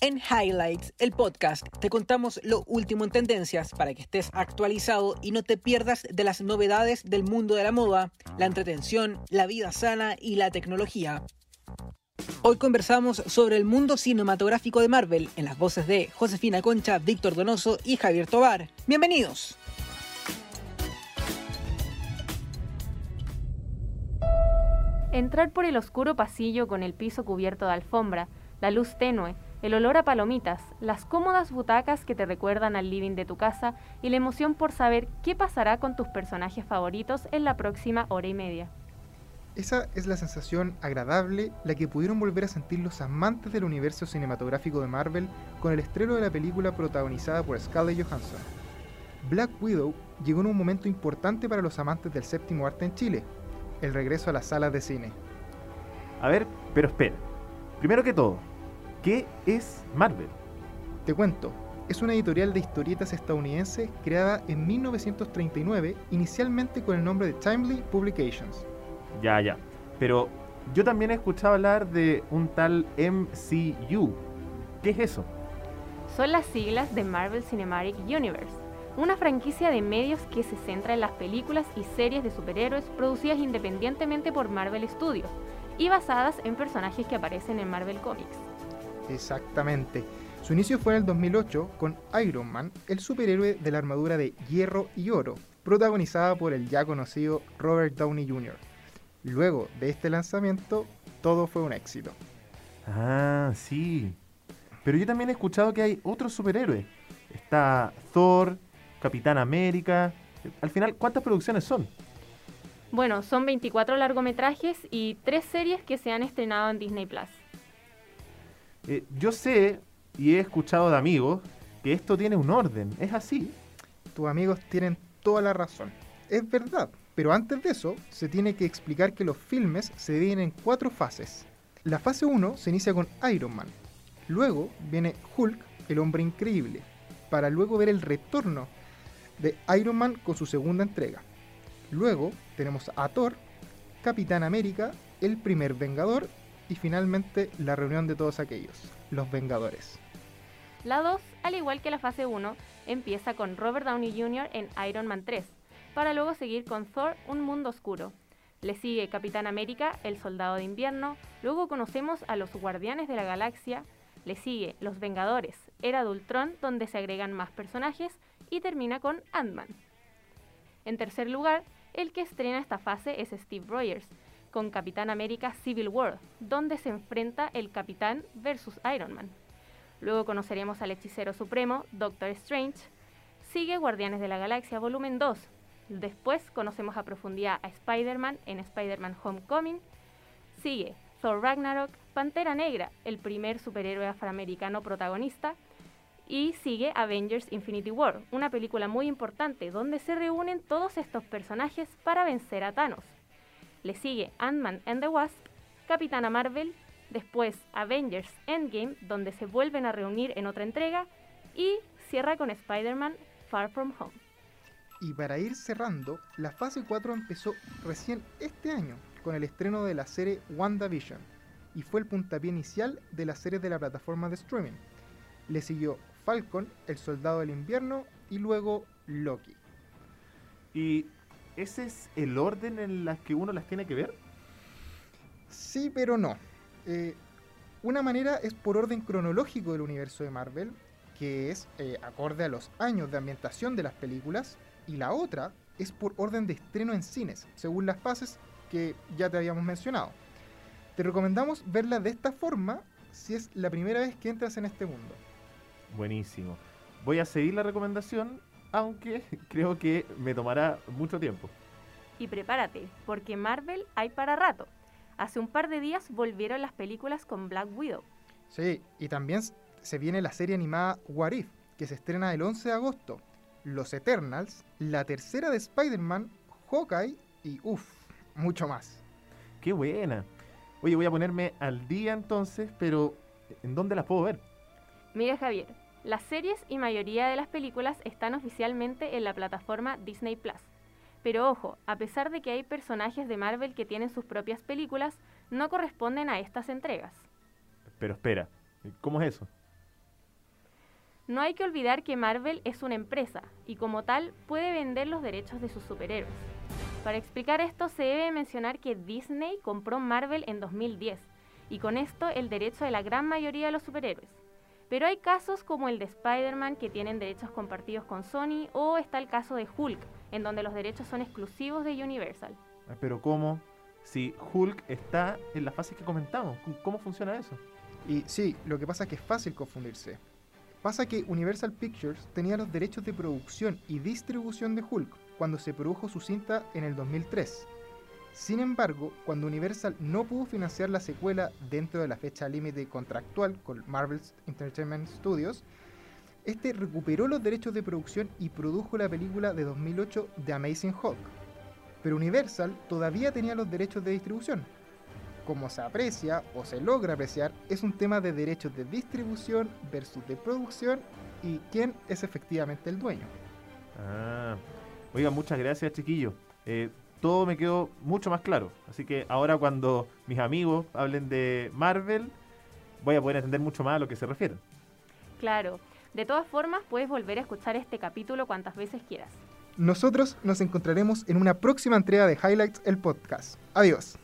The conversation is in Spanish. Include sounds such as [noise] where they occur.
En Highlights, el podcast, te contamos lo último en tendencias para que estés actualizado y no te pierdas de las novedades del mundo de la moda, la entretención, la vida sana y la tecnología. Hoy conversamos sobre el mundo cinematográfico de Marvel en las voces de Josefina Concha, Víctor Donoso y Javier Tobar. Bienvenidos. Entrar por el oscuro pasillo con el piso cubierto de alfombra, la luz tenue, el olor a palomitas, las cómodas butacas que te recuerdan al living de tu casa y la emoción por saber qué pasará con tus personajes favoritos en la próxima hora y media. Esa es la sensación agradable la que pudieron volver a sentir los amantes del universo cinematográfico de Marvel con el estreno de la película protagonizada por Scarlett Johansson. Black Widow llegó en un momento importante para los amantes del séptimo arte en Chile, el regreso a las salas de cine. A ver, pero espera. Primero que todo, ¿qué es Marvel? Te cuento, es una editorial de historietas estadounidense creada en 1939, inicialmente con el nombre de Timely Publications. Ya, ya. Pero yo también he escuchado hablar de un tal MCU. ¿Qué es eso? Son las siglas de Marvel Cinematic Universe, una franquicia de medios que se centra en las películas y series de superhéroes producidas independientemente por Marvel Studios y basadas en personajes que aparecen en Marvel Comics. Exactamente. Su inicio fue en el 2008 con Iron Man, el superhéroe de la armadura de hierro y oro, protagonizada por el ya conocido Robert Downey Jr. Luego de este lanzamiento, todo fue un éxito. Ah, sí. Pero yo también he escuchado que hay otros superhéroes. Está Thor, Capitán América. Al final, ¿cuántas producciones son? Bueno, son 24 largometrajes y 3 series que se han estrenado en Disney Plus. Eh, yo sé y he escuchado de amigos que esto tiene un orden. ¿Es así? Tus amigos tienen toda la razón. Es verdad, pero antes de eso se tiene que explicar que los filmes se dividen en cuatro fases. La fase 1 se inicia con Iron Man. Luego viene Hulk, el hombre increíble, para luego ver el retorno de Iron Man con su segunda entrega. Luego tenemos a Thor, Capitán América, el primer Vengador y finalmente la reunión de todos aquellos, los Vengadores. La 2, al igual que la fase 1, empieza con Robert Downey Jr. en Iron Man 3, para luego seguir con Thor, Un Mundo Oscuro. Le sigue Capitán América, El Soldado de Invierno, luego conocemos a los Guardianes de la Galaxia, le sigue Los Vengadores, Era de Ultron, donde se agregan más personajes, y termina con Ant-Man. En tercer lugar, el que estrena esta fase es Steve Rogers, con Capitán América Civil War, donde se enfrenta el Capitán versus Iron Man. Luego conoceremos al Hechicero Supremo, Doctor Strange. Sigue Guardianes de la Galaxia Volumen 2. Después conocemos a profundidad a Spider-Man en Spider-Man Homecoming. Sigue Thor Ragnarok, Pantera Negra, el primer superhéroe afroamericano protagonista. Y sigue Avengers Infinity War, una película muy importante donde se reúnen todos estos personajes para vencer a Thanos. Le sigue Ant-Man and the Wasp, Capitana Marvel, después Avengers Endgame, donde se vuelven a reunir en otra entrega, y cierra con Spider-Man Far From Home. Y para ir cerrando, la fase 4 empezó recién este año con el estreno de la serie WandaVision y fue el puntapié inicial de las series de la plataforma de streaming. Le siguió Falcon, El Soldado del Invierno y luego Loki. ¿Y ese es el orden en el que uno las tiene que ver? Sí, pero no. Eh, una manera es por orden cronológico del universo de Marvel, que es eh, acorde a los años de ambientación de las películas, y la otra es por orden de estreno en cines, según las fases que ya te habíamos mencionado. Te recomendamos verla de esta forma si es la primera vez que entras en este mundo. Buenísimo. Voy a seguir la recomendación, aunque [laughs] creo que me tomará mucho tiempo. Y prepárate, porque Marvel hay para rato. Hace un par de días volvieron las películas con Black Widow. Sí, y también se viene la serie animada What If, que se estrena el 11 de agosto. Los Eternals, la tercera de Spider-Man, Hawkeye y uff, mucho más. ¡Qué buena! Oye, voy a ponerme al día entonces, pero ¿en dónde las puedo ver? Mira Javier, las series y mayoría de las películas están oficialmente en la plataforma Disney Plus. Pero ojo, a pesar de que hay personajes de Marvel que tienen sus propias películas, no corresponden a estas entregas. Pero espera, ¿cómo es eso? No hay que olvidar que Marvel es una empresa y como tal puede vender los derechos de sus superhéroes. Para explicar esto se debe mencionar que Disney compró Marvel en 2010 y con esto el derecho de la gran mayoría de los superhéroes. Pero hay casos como el de Spider-Man que tienen derechos compartidos con Sony o está el caso de Hulk, en donde los derechos son exclusivos de Universal. Ah, Pero ¿cómo? Si Hulk está en la fase que comentamos, ¿cómo funciona eso? Y sí, lo que pasa es que es fácil confundirse. Pasa que Universal Pictures tenía los derechos de producción y distribución de Hulk cuando se produjo su cinta en el 2003. Sin embargo, cuando Universal no pudo financiar la secuela dentro de la fecha límite contractual con Marvel Entertainment Studios, este recuperó los derechos de producción y produjo la película de 2008 The Amazing Hulk. Pero Universal todavía tenía los derechos de distribución. Como se aprecia o se logra apreciar, es un tema de derechos de distribución versus de producción y quién es efectivamente el dueño. Ah, oiga, muchas gracias, chiquillo. Eh, todo me quedó mucho más claro. Así que ahora cuando mis amigos hablen de Marvel, voy a poder entender mucho más a lo que se refieren. Claro, de todas formas puedes volver a escuchar este capítulo cuantas veces quieras. Nosotros nos encontraremos en una próxima entrega de Highlights el podcast. Adiós.